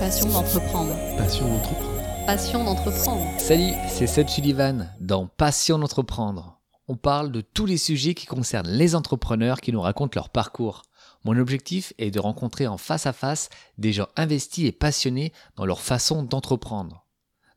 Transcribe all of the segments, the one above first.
Passion d'entreprendre. Passion d'entreprendre. Passion d'entreprendre. Salut, c'est Seb Sullivan dans Passion d'entreprendre. On parle de tous les sujets qui concernent les entrepreneurs qui nous racontent leur parcours. Mon objectif est de rencontrer en face à face des gens investis et passionnés dans leur façon d'entreprendre.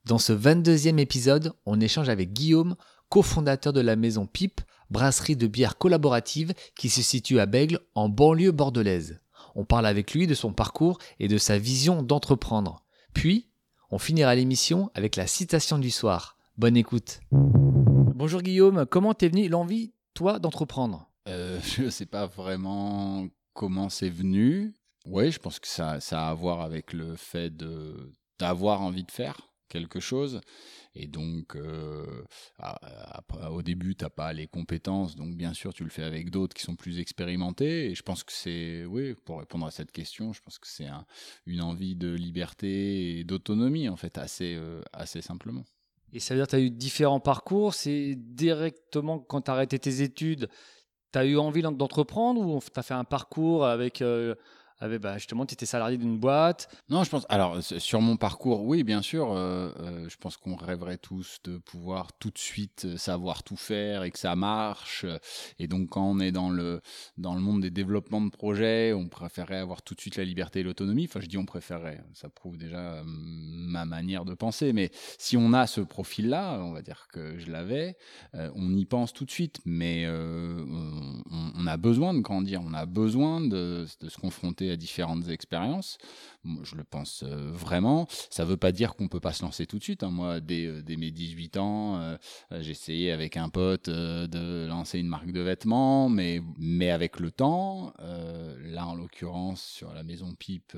Dans ce 22e épisode, on échange avec Guillaume, cofondateur de la maison Pipe, brasserie de bière collaborative qui se situe à Bègle en banlieue bordelaise. On parle avec lui de son parcours et de sa vision d'entreprendre. Puis, on finira l'émission avec la citation du soir. Bonne écoute. Bonjour Guillaume, comment t'es venu l'envie, toi, d'entreprendre? Euh, Je ne sais pas vraiment comment c'est venu. Oui, je pense que ça, ça a à voir avec le fait d'avoir envie de faire quelque chose. Et donc, euh, au début, tu n'as pas les compétences, donc bien sûr, tu le fais avec d'autres qui sont plus expérimentés. Et je pense que c'est, oui, pour répondre à cette question, je pense que c'est une envie de liberté et d'autonomie, en fait, assez, euh, assez simplement. Et ça veut dire que tu as eu différents parcours. C'est directement quand tu as arrêté tes études, tu as eu envie d'entreprendre ou tu as fait un parcours avec. Euh, bah, justement, tu étais salarié d'une boîte Non, je pense. Alors, sur mon parcours, oui, bien sûr. Euh, euh, je pense qu'on rêverait tous de pouvoir tout de suite euh, savoir tout faire et que ça marche. Et donc, quand on est dans le, dans le monde des développements de projets, on préférerait avoir tout de suite la liberté et l'autonomie. Enfin, je dis on préférerait. Ça prouve déjà ma manière de penser. Mais si on a ce profil-là, on va dire que je l'avais, on y pense tout de suite. Mais on, a besoin de grandir. On a besoin de se confronter différentes expériences. Je le pense euh, vraiment. Ça ne veut pas dire qu'on ne peut pas se lancer tout de suite. Hein. Moi, dès, euh, mes 18 ans, euh, j'ai essayé avec un pote de lancer une marque de vêtements, mais, mais avec le temps, là en l'occurrence sur la maison Pipe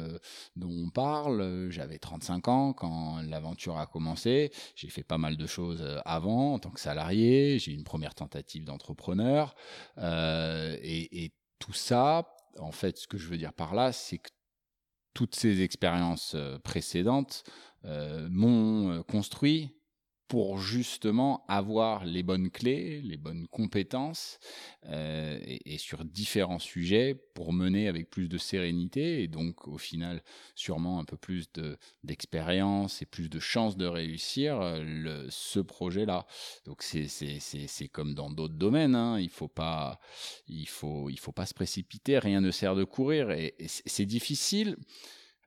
dont on parle, j'avais 35 ans quand l'aventure a commencé. J'ai fait pas mal de choses avant en tant que salarié. J'ai une première tentative d'entrepreneur. et tout ça, en fait, ce que je veux dire par là, c'est que toutes ces expériences euh, précédentes euh, m'ont euh, construit pour justement avoir les bonnes clés, les bonnes compétences euh, et, sur différents sujets pour mener avec plus de sérénité et donc au final sûrement un peu plus d'expérience et plus de chances de réussir euh, ce projet-là. Donc c'est comme dans d'autres domaines, hein, il faut pas il faut il faut pas se précipiter, rien ne sert de courir et, c'est difficile.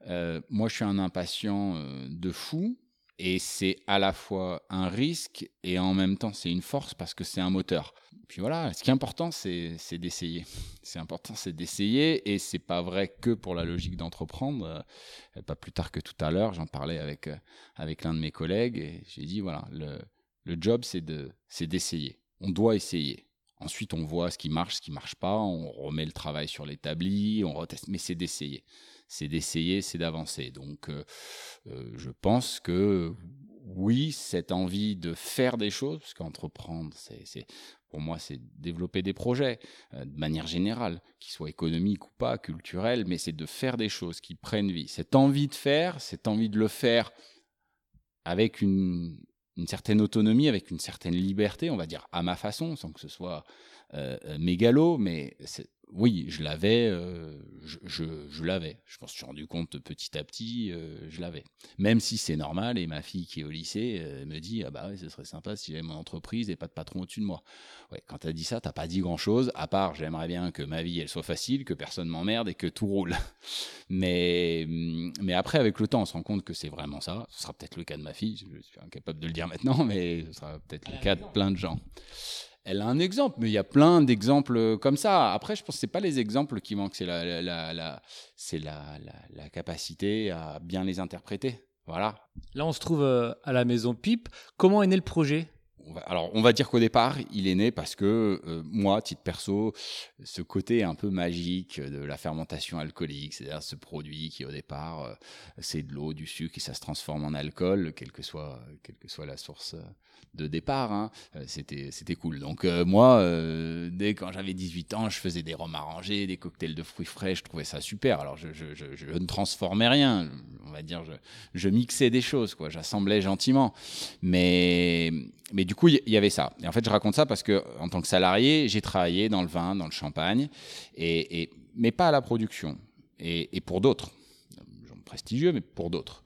Euh, moi je suis un impatient de fou et c'est à la fois un risque et en même temps c'est une force parce que c'est un moteur. Puis voilà, ce qui est important c'est d'essayer. C'est important c'est d'essayer et c'est pas vrai que pour la logique d'entreprendre. Euh, pas plus tard que tout à l'heure, j'en parlais avec euh, avec l'un de mes collègues et j'ai dit voilà, le, le job c'est de c'est d'essayer. On doit essayer. Ensuite, on voit ce qui marche, ce qui marche pas, on remet le travail sur l'établi, on reteste, mais c'est d'essayer c'est d'essayer, c'est d'avancer. Donc, euh, euh, je pense que oui, cette envie de faire des choses, parce qu'entreprendre, c'est, pour moi, c'est développer des projets euh, de manière générale, qu'ils soient économiques ou pas, culturels, mais c'est de faire des choses qui prennent vie. Cette envie de faire, cette envie de le faire avec une, une certaine autonomie, avec une certaine liberté, on va dire à ma façon, sans que ce soit mégalo, mais oui, je l'avais, euh, je, je, l'avais. Je pense que je suis rendu compte petit à petit, euh, je l'avais. Même si c'est normal, et ma fille qui est au lycée euh, me dit Ah bah ce serait sympa si j'avais mon entreprise et pas de patron au-dessus de moi. Ouais, quand t'as dit ça, t'as pas dit grand-chose, à part j'aimerais bien que ma vie elle soit facile, que personne m'emmerde et que tout roule. Mais, mais après, avec le temps, on se rend compte que c'est vraiment ça. Ce sera peut-être le cas de ma fille, je suis incapable de le dire maintenant, mais ce sera peut-être le cas de plein de gens elle a un exemple, mais il y a plein d'exemples comme ça. Après, je pense que ce pas les exemples qui manquent, c'est la, c'est la, capacité à bien les interpréter. Voilà. Là, on se trouve euh, à la maison Pipe. Comment est né le projet? Alors, on va dire qu'au départ, il est né parce que euh, moi, titre perso, ce côté un peu magique de la fermentation alcoolique, c'est-à-dire ce produit qui au départ, euh, c'est de l'eau, du sucre et ça se transforme en alcool, quelle que soit, quelle que soit la source de départ, hein, euh, c'était, c'était cool. Donc moi, dès quand j'avais 18 ans, je faisais des rhums arrangés, des cocktails de fruits frais, je trouvais ça super. Alors, je, je, je, ne transformais rien, on va dire, je, je mixais des choses, quoi, j'assemblais gentiment. Mais, mais du coup, il y, avait ça. Et en fait, je raconte ça parce que, en tant que salarié, j'ai travaillé dans le vin, dans le champagne, et, mais pas à la production. Et, pour d'autres, prestigieux, mais pour d'autres.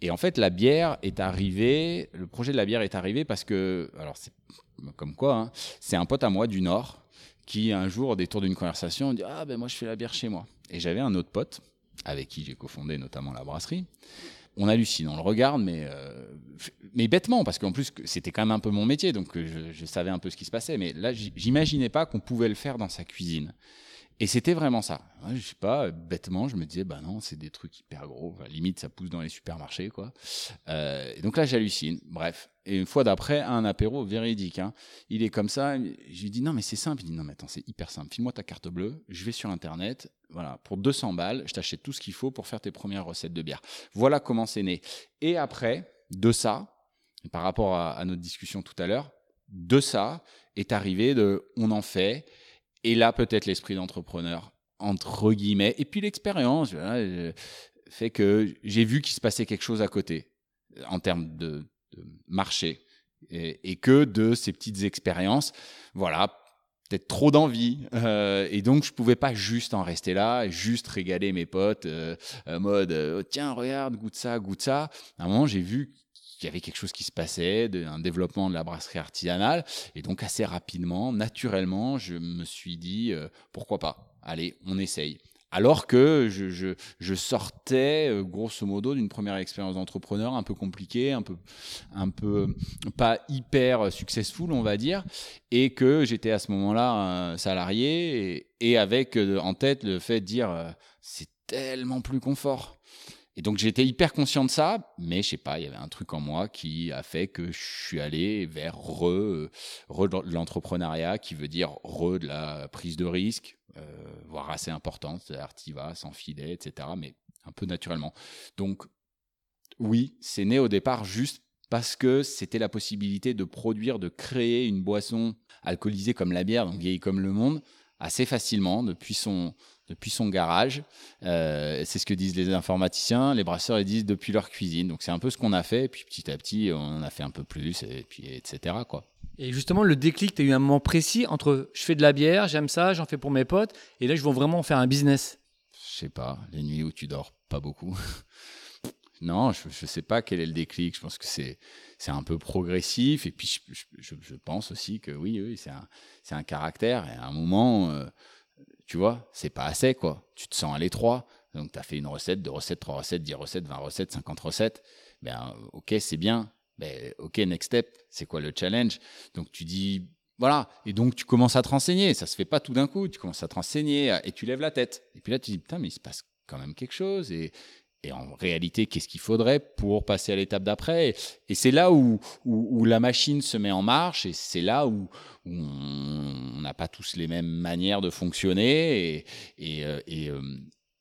Et en fait, la bière est arrivée, le projet de la bière est arrivé parce que, alors c'est comme quoi, hein, c'est un pote à moi du Nord qui un jour, au détour d'une conversation, dit Ah ben moi je fais la bière chez moi. Et j'avais un autre pote avec qui j'ai cofondé notamment la brasserie. On hallucine, on le regarde, mais, euh, bêtement, parce qu'en plus, c'était quand même un peu mon métier, donc euh, je, je, savais un peu ce qui se passait. Mais là, j'imaginais pas qu'on pouvait le faire dans sa cuisine. Et c'était vraiment ça. Je sais pas, bêtement, je me disais, bah non, c'est des trucs hyper gros. limite, ça pousse dans les supermarchés, quoi. Euh, et donc là, j'hallucine. Bref. Et une fois d'après, un apéro véridique. Hein. Il est comme ça. Je lui dis, non, mais c'est simple. Il dit, non, mais attends, c'est hyper simple. File-moi ta carte bleue. Je vais sur Internet. Voilà. Pour 200 balles, je t'achète tout ce qu'il faut pour faire tes premières recettes de bière. Voilà comment c'est né. Et après, de ça, par rapport à, à notre discussion tout à l'heure, de ça est arrivé de, on en fait et là, peut-être l'esprit d'entrepreneur, entre guillemets, et puis l'expérience fait que j'ai vu qu'il se passait quelque chose à côté en termes de, marché. Et, que de ces petites expériences, voilà, peut-être trop d'envie. Euh, et donc, je pouvais pas juste en rester là, juste régaler mes potes, euh, mode, oh, tiens, regarde, goûte ça, goûte ça. À un moment, j'ai vu il y avait quelque chose qui se passait, un développement de la brasserie artisanale. Et donc assez rapidement, naturellement, je me suis dit, euh, pourquoi pas? Allez, on essaye. Alors que je, je, sortais, euh, grosso modo, d'une première expérience d'entrepreneur un peu compliquée, un peu, un peu pas hyper successful, on va dire, et que j'étais à ce moment-là salarié et, et, avec euh, en tête le fait de dire c'est tellement plus confort. Et donc j'étais hyper conscient de ça, mais je sais pas, il y avait un truc en moi qui a fait que je suis allé vers re, re de l'entrepreneuriat, qui veut dire re de la prise de risque, euh, voire assez importante, c'est-à-dire sans filet, etc., mais un peu naturellement. Donc oui, c'est né au départ juste parce que c'était la possibilité de produire, de créer une boisson alcoolisée comme la bière, donc vieille comme le monde, assez facilement depuis son, depuis son garage. Euh, c'est ce que disent les informaticiens. Les brasseurs, ils disent depuis leur cuisine. Donc c'est un peu ce qu'on a fait. Et puis petit à petit, on en a fait un peu plus, et puis etc. Quoi. Et justement, le déclic, tu as eu un moment précis entre je fais de la bière, j'aime ça, j'en fais pour mes potes, et là, je veux vraiment faire un business. Je sais pas, les nuits où tu dors pas beaucoup. non, je ne sais pas quel est le déclic. Je pense que c'est c'est un peu progressif. Et puis, je, je, pense aussi que oui, oui c'est un, un, caractère. Et à un moment, euh, tu vois, c'est pas assez, quoi. Tu te sens à l'étroit. Donc, tu as fait une recette, deux recettes, trois recettes, dix recettes, vingt recettes, cinquante recettes. Ben, ok, c'est bien. Ben, ok, next step, c'est quoi le challenge? Donc, tu dis, voilà. Et donc, tu commences à te renseigner. Ça se fait pas tout d'un coup. Tu commences à te renseigner et tu lèves la tête. Et puis là, tu dis, putain, mais il se passe quand même quelque chose. Et, et en réalité, qu'est-ce qu'il faudrait pour passer à l'étape d'après? Et c'est là où, la machine se met en marche, et c'est là où, on n'a pas tous les mêmes manières de fonctionner, et, et, euh, euh,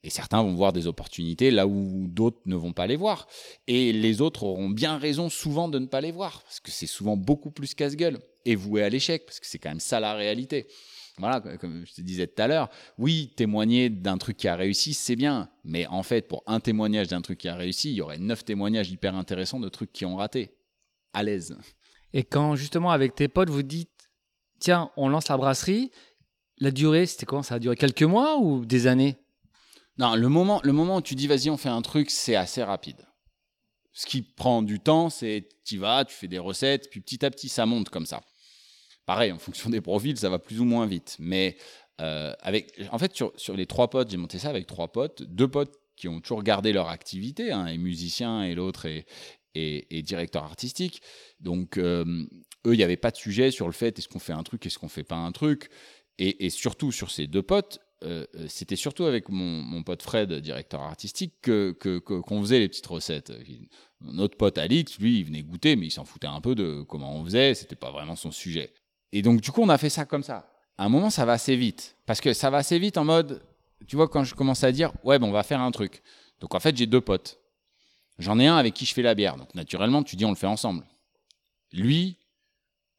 et, certains vont voir des opportunités là où d'autres ne vont pas les voir. Et les autres auront bien raison souvent de ne pas les voir, parce que c'est souvent beaucoup plus casse-gueule, et voué à l'échec, parce que c'est quand même ça la réalité voilà, comme je te disais tout à l'heure, oui, témoigner d'un truc qui a réussi, c'est bien. Mais en fait, pour un témoignage d'un truc qui a réussi, il y aurait neuf témoignages hyper intéressants de trucs qui ont raté. À l'aise. Et quand justement avec tes potes, vous dites, tiens, on lance la brasserie, la durée, c'était quoi Ça a duré quelques mois ou des années? Non, le moment, le moment où tu dis, vas-y, on fait un truc, c'est assez rapide. Ce qui prend du temps, c'est tu vas, tu fais des recettes, puis petit à petit, ça monte comme ça. Pareil, en fonction des profils, ça va plus ou moins vite. Mais euh, avec, en fait, sur, sur les trois potes, j'ai monté ça avec trois potes, deux potes qui ont toujours gardé leur activité, un est musicien et l'autre est, directeur artistique. Donc, euh, eux, il n'y avait pas de sujet sur le fait est-ce qu'on fait un truc, est-ce qu'on fait pas un truc. Et, surtout sur ces deux potes, euh, c'était surtout avec mon, mon, pote Fred, directeur artistique, que qu'on faisait les petites recettes. Notre pote Alix, lui, il venait goûter, mais il s'en foutait un peu de comment on faisait, c'était pas vraiment son sujet. Et donc, du coup, on a fait ça comme ça. À un moment, ça va assez vite. Parce que ça va assez vite en mode, tu vois, quand je commence à dire, ouais, ben, on va faire un truc. Donc, en fait, j'ai deux potes. J'en ai un avec qui je fais la bière. Donc, naturellement, tu dis, on le fait ensemble. Lui,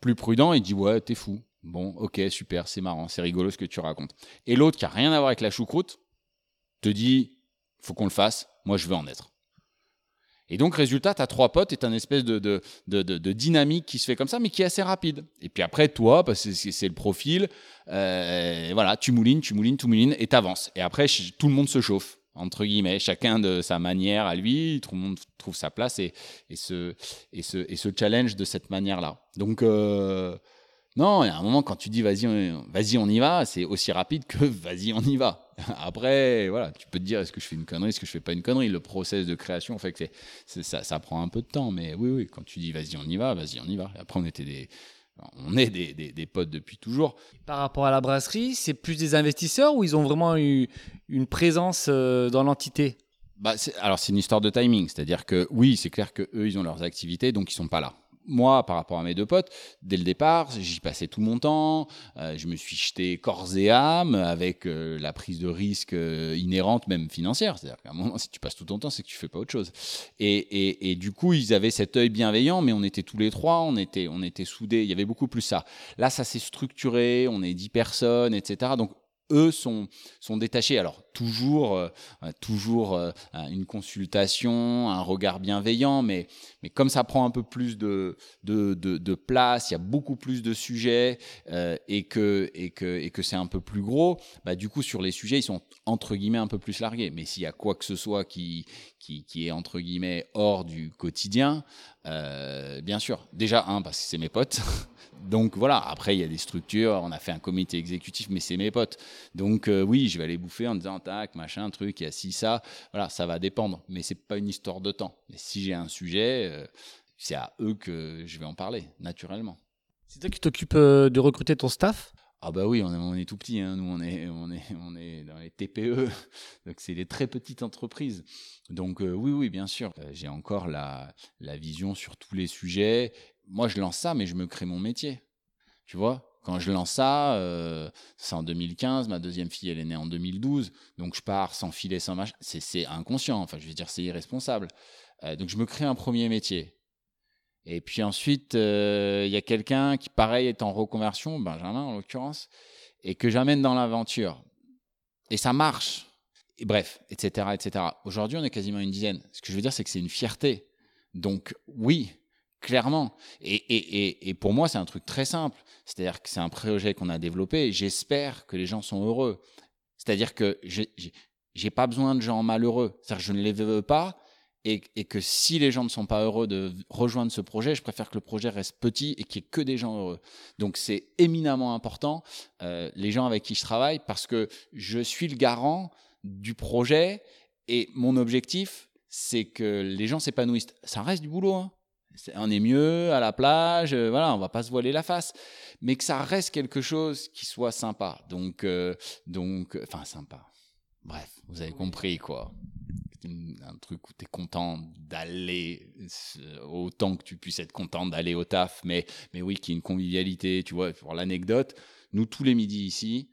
plus prudent, il dit, ouais, t'es fou. Bon, ok, super, c'est marrant, c'est rigolo ce que tu racontes. Et l'autre, qui a rien à voir avec la choucroute, te dit, faut qu'on le fasse, moi je veux en être. Et donc, résultat, tu as trois potes et tu une espèce de, dynamique qui se fait comme ça, mais qui est assez rapide. Et puis après, toi, parce que c'est le profil, euh, voilà, tu moulines, tu moulines, tu moulines et tu avances. Et après, tout le monde se chauffe. entre guillemets, chacun de sa manière à lui, tout le monde trouve sa place et, et, se, challenge de cette manière-là. Donc, euh, non, il y a un moment quand tu dis vas-y, vas-y, on y va, c'est aussi rapide que vas-y, on y va. Après, voilà, tu peux te dire est-ce que je fais une connerie, est-ce que je fais pas une connerie? Le process de création fait que ça, ça prend un peu de temps, mais oui, oui, quand tu dis vas-y, on y va, vas-y, on y va. Et après, on était des, on est des, des, potes depuis toujours. Par rapport à la brasserie, c'est plus des investisseurs ou ils ont vraiment eu une présence euh, dans l'entité? Bah, Alors, c'est une histoire de timing. C'est-à-dire que oui, c'est clair qu'eux, ils ont leurs activités, donc ils sont pas là moi, par rapport à mes deux potes, dès le départ, j'y passais tout mon temps. Euh, je me suis jeté corps et âme avec euh, la prise de risque euh, inhérente, même financière. C'est-à-dire qu'à un moment, si tu passes tout ton temps, c'est que tu fais pas autre chose. Et, et, et, du coup, ils avaient cet œil bienveillant, mais on était tous les trois, on était, on était soudés. Il y avait beaucoup plus ça. Là, ça s'est structuré. On est dix personnes, etc. Donc eux sont, sont détachés. Alors toujours, euh, toujours euh, une consultation, un regard bienveillant, mais, mais comme ça prend un peu plus de, de, de, place, il y a beaucoup plus de sujets euh, et que, et que, et que c'est un peu plus gros, bah, du coup sur les sujets, ils sont entre guillemets un peu plus largués. Mais s'il y a quoi que ce soit qui, qui, est entre guillemets hors du quotidien, bien sûr, déjà parce que c'est mes potes. Donc voilà, après il y a des structures, on a fait un comité exécutif, mais c'est mes potes. Donc euh, oui, je vais aller bouffer en disant tac, machin, truc, il y a ci, ça. Voilà, ça va dépendre, mais c'est pas une histoire de temps. Mais si j'ai un sujet, euh, c'est à eux que je vais en parler, naturellement. C'est toi qui t'occupes euh, de recruter ton staff? Ah bah oui, on est, tout petit, hein. nous on est, dans les TPE, donc c'est des très petites entreprises. Donc oui, oui, bien sûr, j'ai encore la, la vision sur tous les sujets moi, je lance ça, mais je me crée mon métier. Tu vois? Quand je lance ça, euh, c'est en 2015, ma deuxième fille, elle est née en 2012, donc je pars sans filet, sans machin. C'est inconscient, enfin, je veux dire, c'est irresponsable. Euh, donc je me crée un premier métier. Et puis ensuite, euh, il y a quelqu'un qui, pareil, est en reconversion, Benjamin en l'occurrence, et que j'amène dans l'aventure. Et ça marche. Et bref, etc., etc. Aujourd'hui, on est quasiment une dizaine. Ce que je veux dire, c'est que c'est une fierté. Donc oui, clairement. Et, et, et, pour moi, c'est un truc très simple. C'est-à-dire que c'est un projet qu'on a développé et j'espère que les gens sont heureux. C'est-à-dire que j'ai pas besoin de gens malheureux. C'est-à-dire que je ne les veux pas et, et, que si les gens ne sont pas heureux de rejoindre ce projet, je préfère que le projet reste petit et qu'il n'y ait que des gens heureux. Donc c'est éminemment important, euh, les gens avec qui je travaille, parce que je suis le garant du projet et mon objectif, c'est que les gens s'épanouissent. Ça reste du boulot, hein on est mieux à la plage, euh, voilà, on va pas se voiler la face, mais que ça reste quelque chose qui soit sympa. Donc, euh, donc, enfin sympa. Bref, vous avez compris quoi. Un truc où tu es content d'aller autant que tu puisses être content d'aller au taf, mais, mais oui, qui y ait une convivialité. Tu vois, pour l'anecdote, nous tous les midis ici,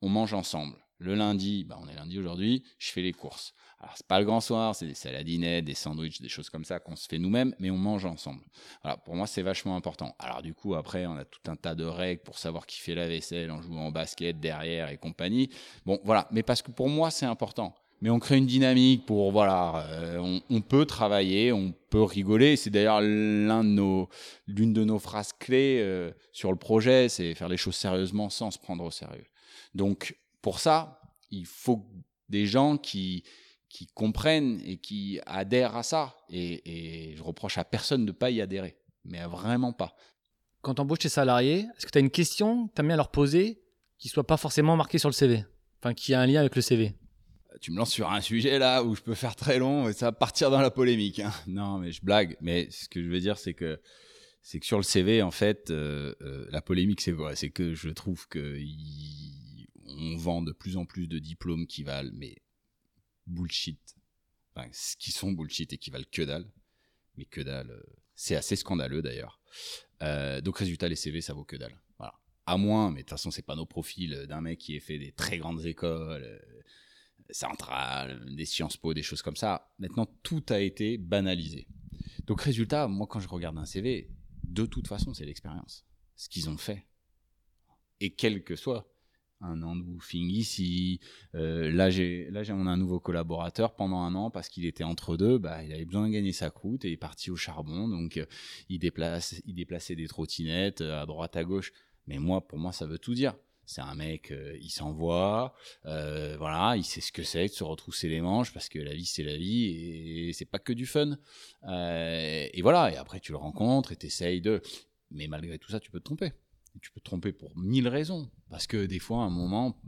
on mange ensemble. Le lundi, bah on est lundi aujourd'hui, je fais les courses. Alors, c'est pas le grand soir, c'est des saladinettes, des sandwichs, des choses comme ça qu'on se fait nous-mêmes, mais on mange ensemble. Voilà, pour moi, c'est vachement important. Alors, du coup, après, on a tout un tas de règles pour savoir qui fait la vaisselle en jouant au basket derrière et compagnie. Bon, voilà. Mais parce que pour moi, c'est important. Mais on crée une dynamique pour, voilà, euh, on, peut travailler, on peut rigoler. C'est d'ailleurs l'une de nos phrases clés euh, sur le projet, c'est faire les choses sérieusement sans se prendre au sérieux. Donc, pour ça, il faut des gens qui, comprennent et qui adhèrent à ça. Et, je reproche à personne de ne pas y adhérer, mais vraiment pas. Quand tu embauches tes salariés, est-ce que tu as une question que tu as bien à leur poser qui soit pas forcément marquée sur le CV Enfin, qui a un lien avec le CV tu me lances sur un sujet là où je peux faire très long et ça va partir dans la polémique. Hein. Non, mais je blague. Mais ce que je veux dire, c'est que c'est que sur le CV, en fait, euh, euh, la polémique, c'est quoi C'est que je trouve que on vend de plus en plus de diplômes qui valent mais bullshit, enfin, qui sont bullshit et qui valent que dalle, mais que dalle, euh, c'est assez scandaleux d'ailleurs. Donc résultat, les CV, ça vaut que dalle. Voilà. À moins, mais de toute façon, c'est pas nos profils d'un mec qui ait fait des très grandes écoles, centrales, des Sciences Po, des choses comme ça. Maintenant, tout a été banalisé. Donc résultat, moi, quand je regarde un CV, de toute façon, c'est l'expérience. Ce qu'ils ont fait. Et quel que soit un an de woofing ici. Euh, là, j'ai, là, on a un nouveau collaborateur pendant un an parce qu'il était entre deux. Bah, il avait besoin de gagner sa croûte et il est parti au charbon. Donc, euh, il déplace, il déplaçait des trottinettes euh, à droite, à gauche. Mais moi, pour moi, ça veut tout dire. C'est un mec, euh, il s'envoie, euh, voilà, il sait ce que c'est de se retrousser les manches parce que la vie c'est la vie et c'est pas que du fun. Euh, et voilà, et après tu le rencontres et t'essayes de. Mais malgré tout ça, tu peux te tromper. Tu peux te tromper pour mille raisons. Parce que des fois, à un moment,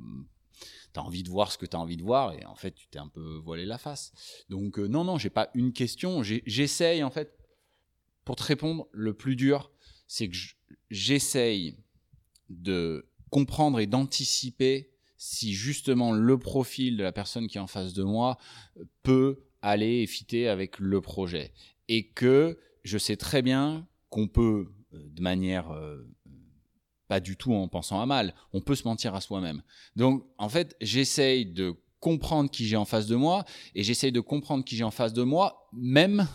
tu as envie de voir ce que tu as envie de voir et en fait, tu t'es un peu voilé la face. Donc, non, non, j'ai pas une question. J'essaye, en fait, pour te répondre, le plus dur, c'est que j'essaye de comprendre et d'anticiper si justement le profil de la personne qui est en face de moi peut aller et fitter avec le projet. Et que je sais très bien qu'on peut, euh, de manière euh, pas du tout en pensant à mal, on peut se mentir à soi-même. Donc, en fait, j'essaye de comprendre qui j'ai en face de moi et j'essaye de comprendre qui j'ai en face de moi, même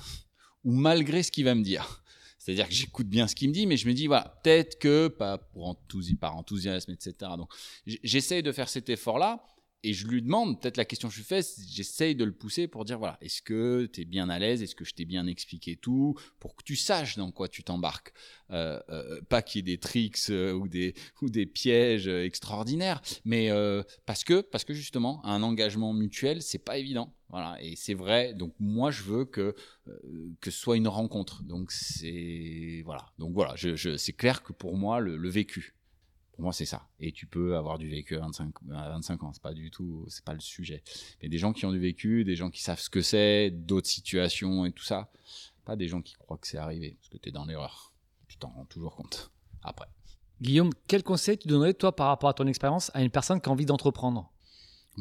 ou malgré ce qu'il va me dire. C'est-à-dire que j'écoute bien ce qu'il me dit, mais je me dis, voilà, peut-être que, pas pour par enthousiasme, etc. Donc, j'essaye de faire cet effort-là et je lui demande, peut-être la question que je lui fais, j'essaye de le pousser pour dire, voilà, est-ce que tu es bien à l'aise Est-ce que je t'ai bien expliqué tout Pour que tu saches dans quoi tu t'embarques. Euh, euh, pas qu'il y ait des tricks euh, ou, des, ou des pièges extraordinaires, mais parce, que, parce que justement, un engagement mutuel, c'est pas évident. Voilà, et c'est vrai. Donc moi, je veux que euh, que ce soit une rencontre. Donc c'est voilà. Donc voilà, je, c'est clair que pour moi, le, le vécu, pour moi, c'est ça. Et tu peux avoir du vécu à 25, à 25 ans, c'est pas du tout, c'est pas le sujet. Mais des gens qui ont du vécu, des gens qui savent ce que c'est, d'autres situations et tout ça, pas des gens qui croient que c'est arrivé, parce que tu es dans l'erreur. Tu t'en rends toujours compte après. Guillaume, quel conseil tu donnerais, toi, par rapport à ton expérience, à une personne qui a envie d'entreprendre?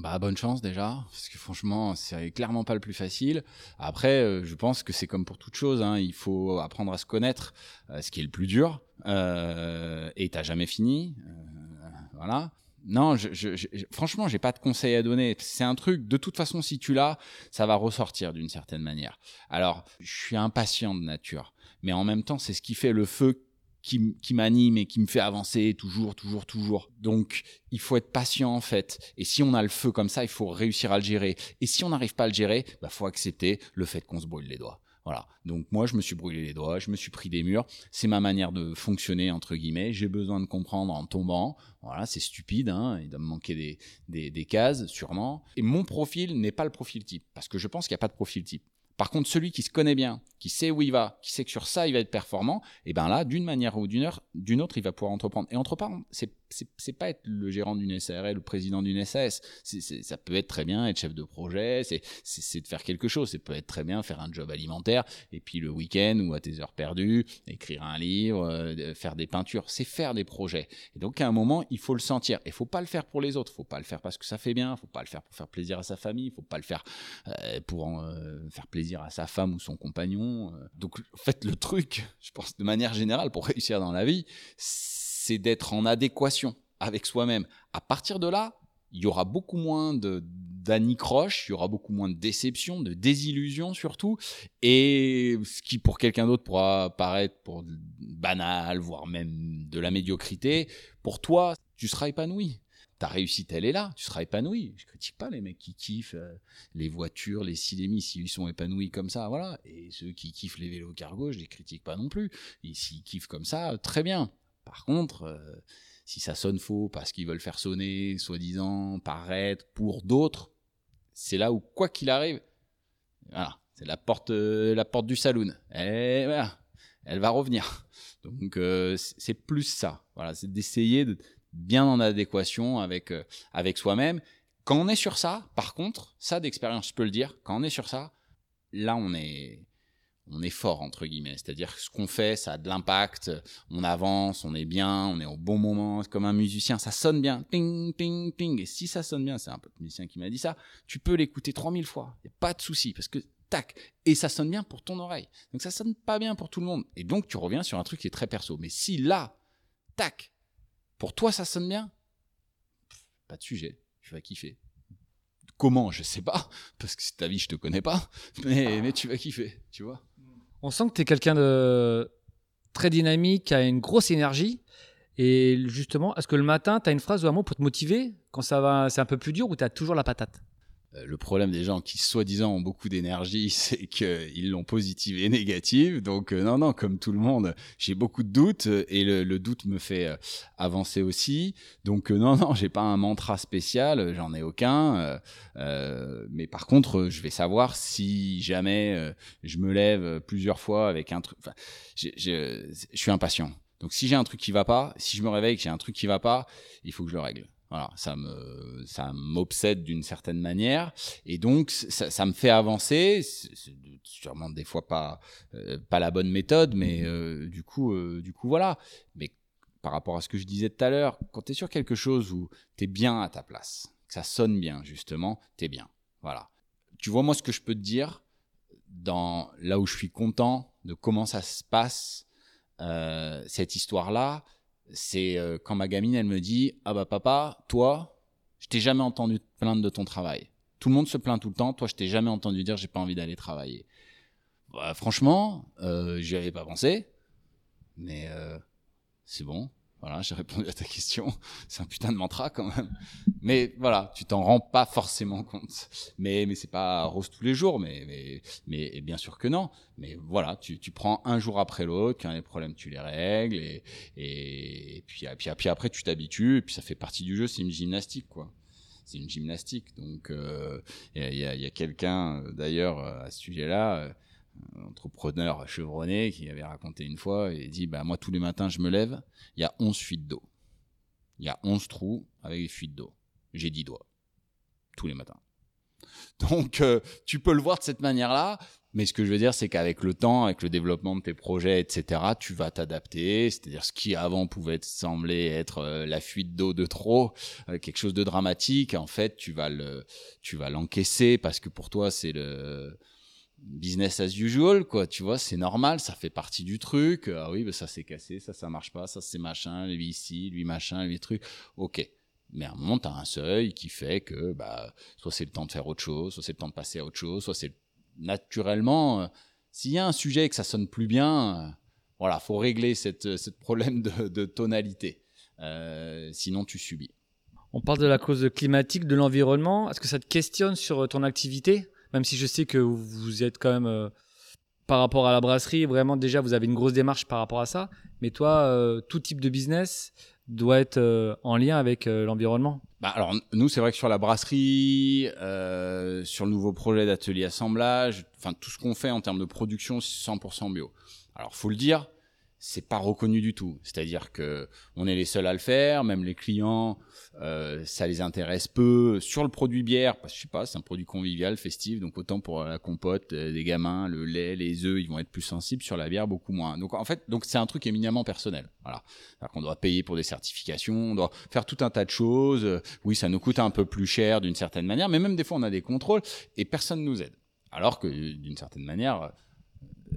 Bah bonne chance déjà, parce que franchement c'est clairement pas le plus facile. Après, euh, je pense que c'est comme pour toute chose, hein, il faut apprendre à se connaître, euh, ce qui est le plus dur. Euh, et t'as jamais fini, euh, voilà. Non, je, je, je, franchement, j'ai pas de conseils à donner. C'est un truc, de toute façon, si tu l'as, ça va ressortir d'une certaine manière. Alors, je suis impatient de nature, mais en même temps, c'est ce qui fait le feu qui, m'anime et qui me fait avancer toujours, toujours, toujours. Donc, il faut être patient en fait. Et si on a le feu comme ça, il faut réussir à le gérer. Et si on n'arrive pas à le gérer, bah faut accepter le fait qu'on se brûle les doigts. Voilà. Donc moi, je me suis brûlé les doigts, je me suis pris des murs. C'est ma manière de fonctionner entre guillemets. J'ai besoin de comprendre en tombant. Voilà, c'est stupide. Hein il doit me manquer des, des, des cases, sûrement. Et mon profil n'est pas le profil type, parce que je pense qu'il n'y a pas de profil type. Par contre, celui qui se connaît bien, qui sait où il va, qui sait que sur ça il va être performant, et ben là, d'une manière ou d'une autre, il va pouvoir entreprendre. Et entreprendre, c'est c'est pas être le gérant d'une SARL, le président d'une SAS. Ça peut être très bien être chef de projet. C'est de faire quelque chose. Ça peut être très bien faire un job alimentaire et puis le week-end ou à tes heures perdues, écrire un livre, euh, faire des peintures. C'est faire des projets. Et donc à un moment, il faut le sentir. Et faut pas le faire pour les autres. Faut pas le faire parce que ça fait bien. Faut pas le faire pour faire plaisir à sa famille. Faut pas le faire euh, pour euh, faire plaisir à sa femme ou son compagnon. Donc, en fait, le truc, je pense, de manière générale, pour réussir dans la vie, c'est d'être en adéquation avec soi-même. À partir de là, il y aura beaucoup moins de d'anicroche, il y aura beaucoup moins de déception, de désillusion surtout, et ce qui pour quelqu'un d'autre pourra paraître pour banal, voire même de la médiocrité, pour toi, tu seras épanoui. Ta réussite, elle est là, tu seras épanoui. Je critique pas les mecs qui kiffent euh, les voitures, les cinémis, s'ils sont épanouis comme ça, voilà. Et ceux qui kiffent les vélos cargo, je les critique pas non plus. Et s'ils kiffent comme ça, très bien. Par contre, euh, si ça sonne faux parce qu'ils veulent faire sonner, soi-disant, paraître pour d'autres, c'est là où, quoi qu'il arrive, c'est la porte, euh, la porte du saloon. Voilà, elle va revenir. Donc, euh, c'est plus ça. Voilà, c'est d'essayer de bien en adéquation avec, avec soi-même. Quand on est sur ça, par contre, ça d'expérience, je peux le dire, quand on est sur ça, là, on est, on est fort, entre guillemets. C'est-à-dire que ce qu'on fait, ça a de l'impact, on avance, on est bien, on est au bon moment, C'est comme un musicien, ça sonne bien, ping, ping, ping. Et si ça sonne bien, c'est un peu musicien qui m'a dit ça, tu peux l'écouter 3000 fois, n'y a pas de souci, parce que tac, et ça sonne bien pour ton oreille. Donc ça sonne pas bien pour tout le monde. Et donc tu reviens sur un truc qui est très perso. Mais si là, tac, pour toi ça sonne bien, pas de sujet, tu vas kiffer. Comment, je sais pas, parce que ta vie je te connais pas, mais, mais tu vas kiffer, tu vois. On sent que tu es quelqu'un de très dynamique, qui a une grosse énergie. Et justement, est-ce que le matin, tu as une phrase ou un mot pour te motiver quand ça va, c'est un peu plus dur ou tu as toujours la patate? Le problème des gens qui soi-disant ont beaucoup d'énergie, c'est qu'ils l'ont positive et négative. Donc euh, non, non, comme tout le monde, j'ai beaucoup de doutes et le, doute me fait euh, avancer aussi. Donc non, non, j'ai pas un mantra spécial, j'en ai aucun. mais par contre, je vais savoir si jamais je me lève plusieurs fois avec un truc. Je suis impatient. Donc si j'ai un truc qui va pas, si je me réveille que j'ai un truc qui va pas, il faut que je le règle. Voilà, ça me, ça m'obsède d'une certaine manière, et donc ça, ça me fait avancer. C'est sûrement des fois pas, euh, pas la bonne méthode, mais euh, du coup, euh, du coup voilà. Mais par rapport à ce que je disais tout à l'heure, quand tu es sur quelque chose où tu es bien à ta place, que ça sonne bien justement, tu es bien. Voilà. Tu vois moi ce que je peux te dire dans là où je suis content de comment ça se passe cette histoire-là c'est euh, quand ma gamine, elle me dit Ah bah papa, toi, je t'ai jamais entendu te plaindre de ton travail. Tout le monde se plaint tout le temps, toi, je t'ai jamais entendu dire J'ai pas envie d'aller travailler. Bah, franchement, euh, j'y avais pas pensé, mais euh, c'est bon. Voilà, j'ai répondu à ta question. C'est un putain de mantra quand même. Mais voilà, tu t'en rends pas forcément compte. Mais mais c'est pas rose tous les jours. Mais mais mais bien sûr que non. Mais voilà, tu, tu prends un jour après l'autre. Quand il des problèmes, tu les règles et et, puis, puis puis après tu t'habitues. Et puis ça fait partie du jeu. C'est une gymnastique quoi. C'est une gymnastique. Donc euh, il y a, y a quelqu'un d'ailleurs à ce sujet-là entrepreneur chevronné qui avait raconté une fois et dit bah moi tous les matins je me lève, il y a 11 fuites d'eau. Il y a 11 trous avec des fuites d'eau. J'ai 10 doigts tous les matins. Donc euh, tu peux le voir de cette manière-là, mais ce que je veux dire c'est qu'avec le temps, avec le développement de tes projets, etc., tu vas t'adapter. C'est-à-dire ce qui avant pouvait sembler être euh, la fuite d'eau de trop, euh, quelque chose de dramatique, en fait tu vas le, tu vas l'encaisser parce que pour toi c'est le business as usual, quoi. Tu vois, c'est normal, ça fait partie du truc. Ah oui, bah ça s'est cassé, ça, ça marche pas, ça c'est machin, lui ici, lui machin, lui truc. Ok. Mais à un moment, t'as un seuil qui fait que, bah, soit c'est le temps de faire autre chose, soit c'est le temps de passer à autre chose, soit c'est naturellement, euh, s'il y a un sujet et que ça sonne plus bien, euh, voilà, faut régler cette, cette problème de, tonalité. Euh, sinon, tu subis. On parle de la cause climatique, de l'environnement. Est-ce que ça te questionne sur ton activité? Même si je sais que vous êtes quand même euh, par rapport à la brasserie, vraiment déjà vous avez une grosse démarche par rapport à ça. Mais toi, euh, tout type de business doit être euh, en lien avec l'environnement. Bah alors nous c'est vrai que sur la brasserie, sur le nouveau projet d'atelier assemblage, enfin tout ce qu'on fait en termes de production c'est 100% bio. Alors faut le dire, c'est pas reconnu du tout. C'est-à-dire que on est les seuls à le faire, même les clients, euh, ça les intéresse peu. Sur le produit bière, parce que je sais pas, c'est un produit convivial, festif, donc autant pour la compote, euh, des gamins, le lait, les œufs, ils vont être plus sensibles. Sur la bière, beaucoup moins. Donc en fait, donc c'est un truc éminemment personnel. Voilà, qu'on doit payer pour des certifications, on doit faire tout un tas de choses. Oui, ça nous coûte un peu plus cher d'une certaine manière, mais même des fois on a des contrôles et personne nous aide. Alors que d'une certaine manière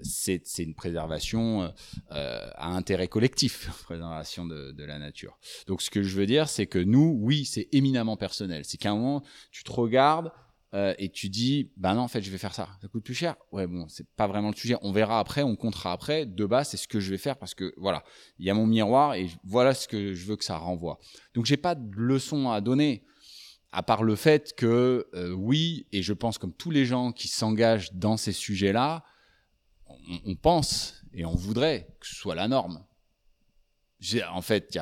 c'est une préservation euh, à intérêt collectif, préservation de, la nature. Donc ce que je veux dire, c'est que nous, oui, c'est éminemment personnel. C'est qu'à un moment, tu te regardes euh, et tu dis, bah non, en fait, je vais faire ça. Ça coûte plus cher. Ouais, bon, c'est pas vraiment le sujet. On verra après, on comptera après. De base, c'est ce que je vais faire parce que voilà, il y a mon miroir et voilà ce que je veux que ça renvoie. Donc j'ai pas de leçon à donner à part le fait que euh, oui, et je pense comme tous les gens qui s'engagent dans ces sujets-là, on, pense et on voudrait que ce soit la norme. En fait,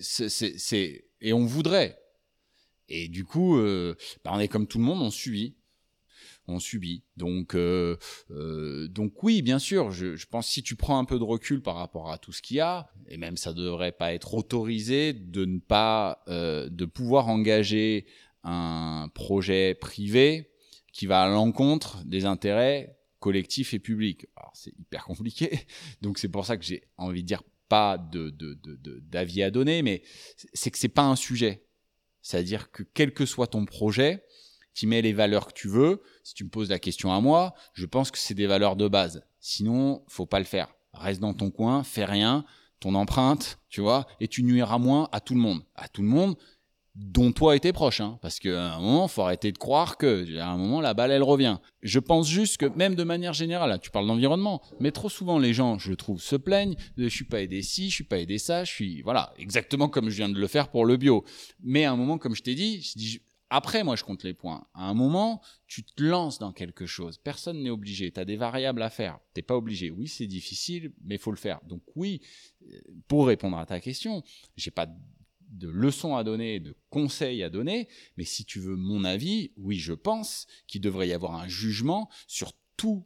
c'est et on voudrait. Et du coup, euh, bah, on est comme tout le monde, on subit. On subit. Donc, euh, euh, donc oui, bien sûr, je, je, pense si tu prends un peu de recul par rapport à tout ce qu'il y a, et même ça devrait pas être autorisé de ne pas, de pouvoir engager un projet privé qui va à l'encontre des intérêts collectif et public. Alors c'est hyper compliqué, donc c'est pour ça que j'ai envie de dire pas de d'avis à donner, mais c'est que c'est pas un sujet. C'est-à-dire que quel que soit ton projet, tu mets les valeurs que tu veux. Si tu me poses la question à moi, je pense que c'est des valeurs de base. Sinon, faut pas le faire. Reste dans ton coin, fais rien, ton empreinte, tu vois, et tu nuiras moins à tout le monde. À tout le monde, dont toi et tes proches, hein, parce qu'à un moment, faut arrêter de croire que, à un moment, la balle, elle revient. Je pense juste que, même de manière générale, tu parles d'environnement, mais trop souvent, les gens, je trouve, se plaignent de je suis pas aidé ci, je suis pas aidé ça, je suis, voilà, exactement comme je viens de le faire pour le bio. Mais à un moment, comme je t'ai dit, je dis, Après, moi, je compte les points. À un moment, tu te lances dans quelque chose. Personne n'est obligé. Tu as des variables à faire. T'es pas obligé. Oui, c'est difficile, mais faut le faire. Donc oui, euh, pour répondre à ta question, j'ai pas de leçons à donner, de conseils à donner, mais si tu veux mon avis, oui, je pense qu'il devrait y avoir un jugement sur tous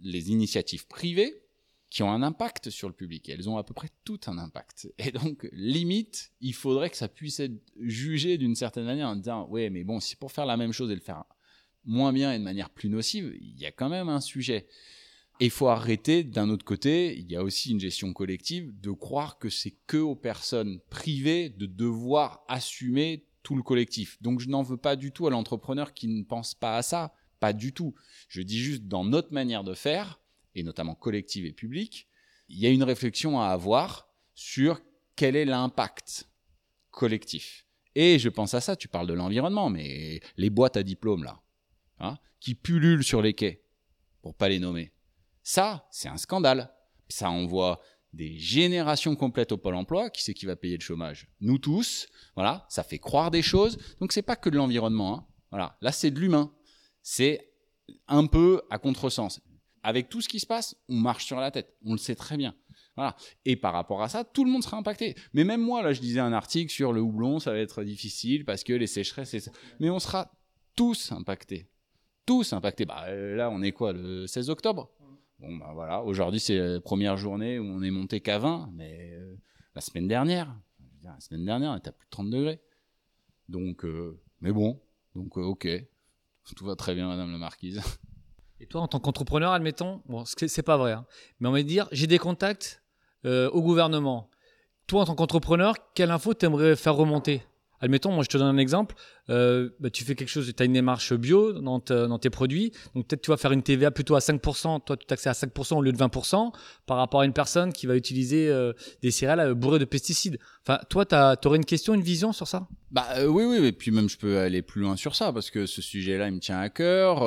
les initiatives privées qui ont un impact sur le public. elles ont à peu près tout un impact. Et donc, limite, il faudrait que ça puisse être jugé d'une certaine manière en disant, ouais, mais bon, si pour faire la même chose et le faire moins bien et de manière plus nocive, il y a quand même un sujet. Et il faut arrêter, d'un autre côté, il y a aussi une gestion collective, de croire que c'est que aux personnes privées de devoir assumer tout le collectif. Donc je n'en veux pas du tout à l'entrepreneur qui ne pense pas à ça, pas du tout. Je dis juste dans notre manière de faire, et notamment collective et publique, il y a une réflexion à avoir sur quel est l'impact collectif. Et je pense à ça, tu parles de l'environnement, mais les boîtes à diplôme là, hein, qui pullulent sur les quais, pour pas les nommer, ça, c'est un scandale. Ça envoie des générations complètes au pôle emploi. Qui c'est qui va payer le chômage? Nous tous. Voilà, ça fait croire des choses. Donc c'est pas que de l'environnement. Hein. Voilà, là c'est de l'humain. C'est un peu à contresens. Avec tout ce qui se passe, on marche sur la tête. On le sait très bien. Voilà. Et par rapport à ça, tout le monde sera impacté. Mais même moi, là, je disais un article sur le houblon, ça va être difficile parce que les sécheresses, mais on sera tous impactés. Tous impactés. Bah, euh, là, on est quoi, le 16 octobre? Bon, ben voilà, aujourd'hui c'est la première journée où on est monté qu'à 20, mais euh, la semaine dernière, la semaine dernière, on était à plus de 30 degrés. Donc, euh, mais bon, donc euh, ok, tout va très bien, Madame la Marquise. Et toi, en tant qu'entrepreneur, admettons, bon, c'est pas vrai, hein, mais on va dire, j'ai des contacts au gouvernement. Toi, en tant qu'entrepreneur, quelle info t'aimerais faire remonter? Admettons, moi je te donne un exemple, euh, bah, tu fais quelque chose, tu as une démarche bio dans, tes produits, donc peut-être tu vas faire une TVA plutôt à 5%, toi tu taxes à 5% au lieu de 20% par rapport à une personne qui va utiliser euh, des céréales euh, bourrées de pesticides. Enfin, toi, tu aurais une question, une vision sur ça? Bah oui, oui, et puis même je peux aller plus loin sur ça parce que ce sujet-là, il me tient à cœur.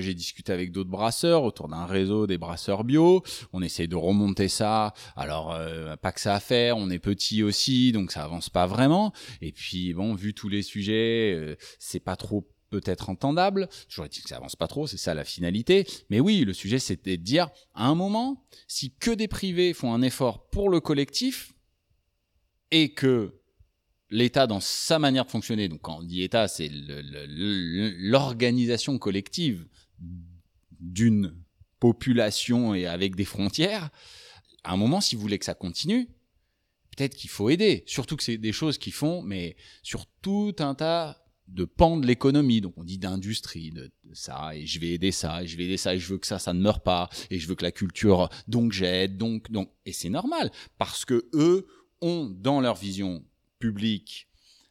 J'ai discuté avec d'autres brasseurs autour d'un réseau des brasseurs bio. On essaie de remonter ça. Alors, pas que ça à faire, on est petit aussi, donc ça avance pas vraiment. Et puis, bon, vu tous les sujets, euh, c'est pas trop peut-être entendable. J'aurais dit que ça avance pas trop, c'est ça la finalité. Mais oui, le sujet c'était de dire, à un moment, si que des privés font un effort pour le collectif et que l'État dans sa manière de fonctionner, donc quand on dit État, c'est l'organisation collective d'une population et avec des frontières, à un moment, si vous voulez que ça continue, peut-être qu'il faut aider. Surtout que c'est des choses qui font, mais sur tout un tas de pans de l'économie. Donc on dit d'industrie, de, ça, et je vais aider ça, et je vais aider ça, et je veux que ça, ça ne meure pas, et je veux que la culture, donc j'aide, donc, donc, et c'est normal, parce que eux ont dans leur vision publique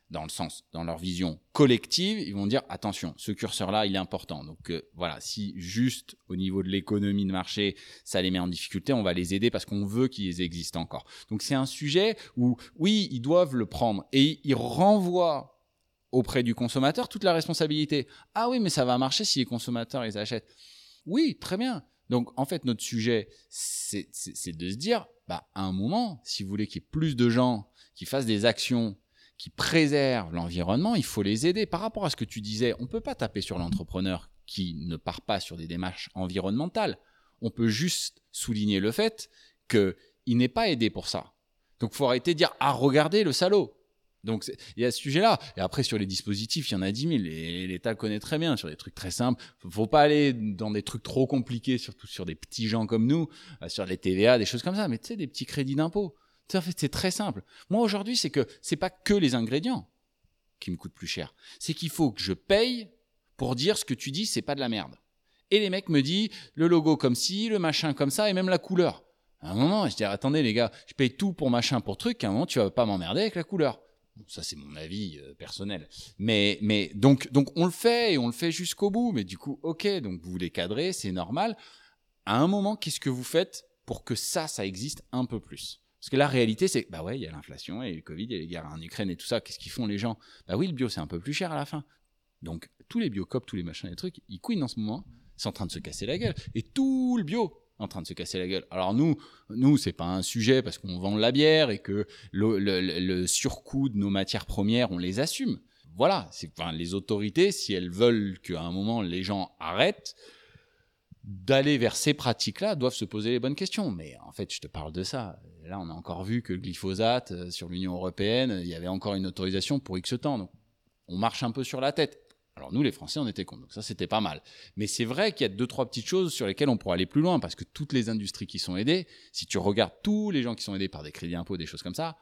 dans le sens, dans leur vision collective, ils vont dire attention, ce curseur-là, il est important. Donc euh, voilà, si juste au niveau de l'économie de marché, ça les met en difficulté, on va les aider parce qu'on veut qu'ils existent encore. Donc c'est un sujet où oui, ils doivent le prendre et ils renvoient auprès du consommateur toute la responsabilité. Ah oui, mais ça va marcher si les consommateurs ils achètent. Oui, très bien. Donc en fait, notre sujet, c'est de se dire, bah à un moment, si vous voulez qu'il y ait plus de gens qui fassent des actions qui préservent l'environnement, il faut les aider. Par rapport à ce que tu disais, on ne peut pas taper sur l'entrepreneur qui ne part pas sur des démarches environnementales. On peut juste souligner le fait qu'il n'est pas aidé pour ça. Donc faut arrêter de dire Ah, regardez le salaud donc il y a ce sujet-là. Et après sur les dispositifs, il y en a 10 000. Et l'État connaît très bien sur des trucs très simples. Faut pas aller dans des trucs trop compliqués, surtout sur des petits gens comme nous, euh, sur les TVA, des choses comme ça. Mais tu sais, des petits crédits d'impôt. En fait, c'est très simple. Moi, aujourd'hui, c'est que c'est pas que les ingrédients qui me coûtent plus cher. C'est qu'il faut que je paye pour dire ce que tu dis, c'est pas de la merde. Et les mecs me disent le logo comme ci, le machin comme ça, et même la couleur. À un moment, je dis attendez les gars, je paye tout pour machin pour truc, à un moment tu vas pas m'emmerder avec la couleur. ça c'est mon avis euh, personnel. Mais mais donc donc on le fait et on le fait jusqu'au bout. Mais du coup, ok, donc vous voulez cadrer, c'est normal. À un moment, qu'est-ce que vous faites pour que ça, ça existe un peu plus? Parce que la réalité, c'est bah ouais, il y a l'inflation, et le Covid, il y a les guerres en Ukraine et tout ça. Qu'est-ce qu'ils font les gens? Bah oui, le bio, c'est un peu plus cher à la fin. Donc, tous les biocopes, tous les machins, les trucs, ils couinent en ce moment. C'est en train de se casser la gueule. Et tout le bio en train de se casser la gueule. Alors nous, nous, c'est pas un sujet parce qu'on vend la bière et que le, surcoût de nos matières premières, on les assume voilà, les autorités, si elles veulent qu'à un moment les gens arrêtent d'aller vers ces pratiques-là, doivent se poser les bonnes questions. Mais en fait, je te parle de ça. Là, on a encore vu que le glyphosate euh, sur l'Union européenne, il y avait encore une autorisation pour X temps. Donc, on marche un peu sur la tête. Alors nous, les Français, on était contre. Donc ça, c'était pas mal. Mais c'est vrai qu'il y a deux, trois petites choses sur lesquelles on pourrait aller plus loin, parce que toutes les industries qui sont aidées, si tu regardes tous les gens qui sont aidés par des crédits impôts, des choses comme ça,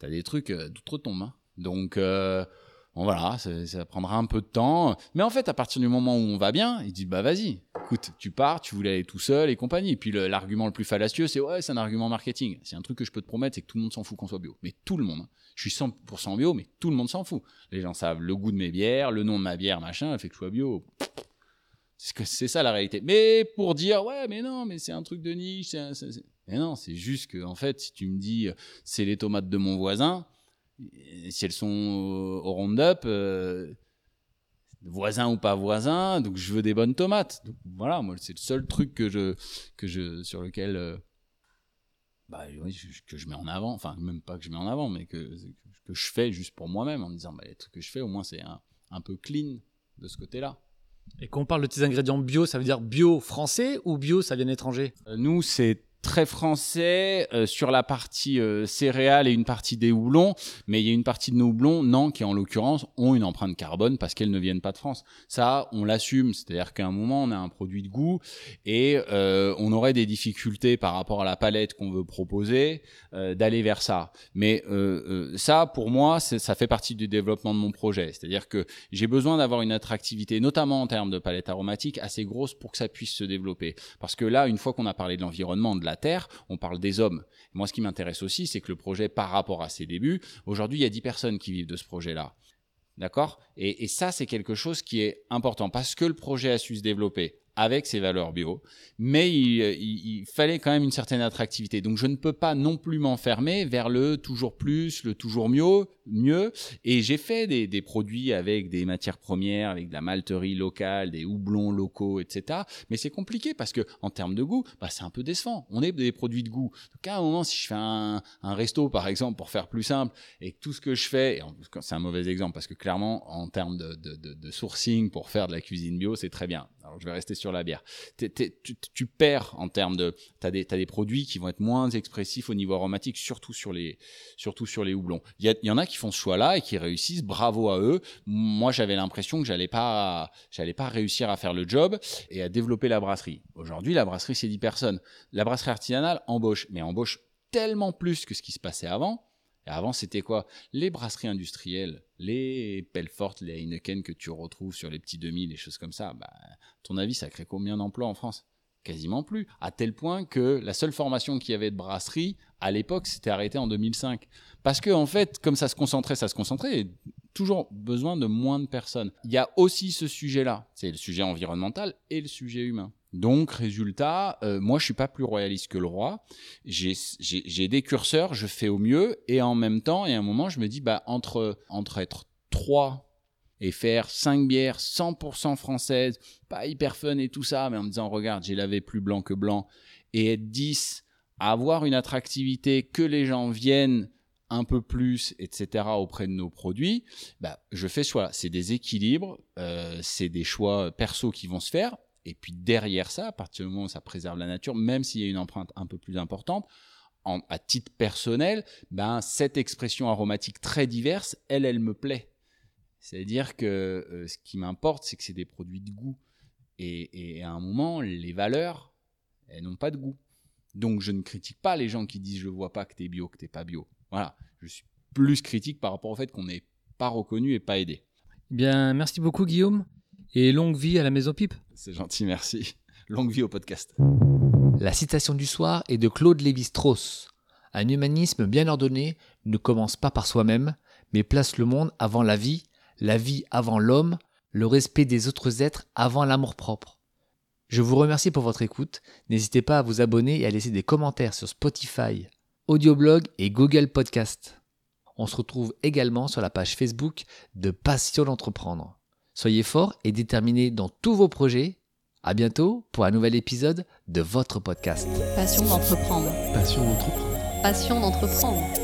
tu as des trucs euh, d'outre-tombe. Hein. Donc euh, bon, voilà, ça, prendra un peu de temps. Mais en fait, à partir du moment où on va bien, ils disent, bah vas-y, écoute, tu pars, tu voulais aller tout seul et compagnie. Et puis l'argument le, plus fallacieux, c'est ouais, c'est un argument marketing. C'est un truc que je peux te promettre, c'est que tout le monde s'en fout qu'on soit bio. Mais tout le monde. Je suis 100% bio, mais tout le monde s'en fout. Les gens savent le goût de mes bières, le nom de ma bière, machin, fait que je sois bio. C'est ça la réalité. Mais pour dire ouais, mais non, mais c'est un truc de niche. Mais non, c'est juste que en fait, si tu me dis euh, c'est les tomates de mon voisin, si elles sont au au Roundup, euh, voisin ou pas voisin, donc je veux des bonnes tomates. Donc voilà, moi c'est le seul truc que je que je sur lequel euh, bah, oui, je- que je mets en avant, enfin même pas que je mets en avant, mais que que je fais juste pour moi-même en me disant bah, les trucs que je fais au moins c'est un, un peu clean de ce côté-là. Et quand on parle de tes ingrédients bio, ça veut dire bio français ou bio ça vient d'étranger Euh, Nous, c'est très français euh, sur la partie euh, céréales et une partie des houblons, mais il y a une partie de nos houblons, non, qui en l'occurrence ont une empreinte carbone parce qu'elles ne viennent pas de France. Ça, on l'assume, c'est-à-dire qu'à un moment, on a un produit de goût et euh, on aurait des difficultés par rapport à la palette qu'on veut proposer euh, d'aller vers ça. Mais ça, pour moi, ça fait partie du développement de mon projet, c'est-à-dire que j'ai besoin d'avoir une attractivité, notamment en termes de palette aromatique, assez grosse pour que ça puisse se développer. Parce que là, une fois qu'on a parlé de l'environnement, de la on parle des hommes. Moi, ce qui m'intéresse aussi, c'est que le projet, par rapport à ses débuts, aujourd'hui, il y a 10 personnes qui vivent de ce projet-là. D'accord? Et, ça, c'est quelque chose qui est important parce que le projet a su se développer avec ses valeurs bio, mais il fallait quand même une certaine attractivité. Donc, je ne peux pas non plus m'enfermer vers le toujours plus, le toujours mieux, mieux. Et j'ai fait des, produits avec des matières premières, avec de la malterie locale, des houblons locaux, etc. Mais c'est compliqué parce que en termes de goût, bah, c'est un peu décevant. On est des produits de goût. Donc à un moment, si je fais un, un resto, par exemple, pour faire plus simple, et tout ce que je fais, c'est un mauvais exemple parce que clairement, en termes de, sourcing pour faire de la cuisine bio, c'est très bien. Alors je vais rester sur la bière. Tu, tu perds en termes de, t'as des, t'as des produits qui vont être moins expressifs au niveau aromatique, surtout sur les, surtout sur les houblons. Il y, y en a qui font ce choix-là et qui réussissent, bravo à eux. Moi, j'avais l'impression que j'allais pas, j'allais pas réussir à faire le job et à développer la brasserie. Aujourd'hui, la brasserie, c'est 10 personnes. La brasserie artisanale embauche, mais embauche tellement plus que ce qui se passait avant. Et avant, c'était quoi? Les brasseries industrielles, les Pelfort, les Heineken que tu retrouves sur les petits 2000, les choses comme ça. Bah, ton avis, ça crée combien d'emplois en France? Quasiment plus. À tel point que la seule formation qu'il y avait de brasserie, à l'époque, c'était arrêté en 2005. Parce que, en fait, comme ça se concentrait, ça se concentrait, et toujours besoin de moins de personnes. Il y a aussi ce sujet-là. C'est le sujet environnemental et le sujet humain. Donc, résultat, euh, moi, je suis pas plus royaliste que le roi. J'ai des curseurs, je fais au mieux, et en même temps, et à un moment, je me dis, bah, entre, entre être trois et faire cinq bières 100% françaises, pas hyper fun et tout ça, mais en me disant, regarde, j'ai lavé plus blanc que blanc, et être 10, avoir une attractivité, que les gens viennent un peu plus, etc., auprès de nos produits, bah, je fais ce choix. C'est des équilibres, euh, c'est des choix perso qui vont se faire. Et puis derrière ça, à partir du moment où ça préserve la nature, même s'il y a une empreinte un peu plus importante, en- à titre personnel, ben, cette expression aromatique très diverse, elle, elle me plaît. C'est-à-dire que euh, ce qui m'importe, c'est que c'est des produits de goût. Et, et à un moment, les valeurs, elles n'ont pas de goût. Donc je ne critique pas les gens qui disent je vois pas que t'es bio, que t'es pas bio. Voilà, je suis plus critique par rapport au fait qu'on n'est pas reconnu et pas aidé. Eh Bien, merci beaucoup Guillaume et longue vie à la Maison Pipe. C'est gentil, merci. Longue vie au podcast. La citation du soir est de Claude Lévi-Strauss. Un humanisme bien ordonné ne commence pas par soi-même, mais place le monde avant la vie, la vie avant l'homme, le respect des autres êtres avant l'amour-propre. Je vous remercie pour votre écoute. N'hésitez pas à vous abonner et à laisser des commentaires sur Spotify, Audioblog et Google Podcast. On se retrouve également sur la page Facebook de Passion d'entreprendre. Soyez forts et déterminés dans tous vos projets. À bientôt pour un nouvel épisode de votre podcast. Passion d'entreprendre. Passion d'entreprendre. Passion d'entreprendre.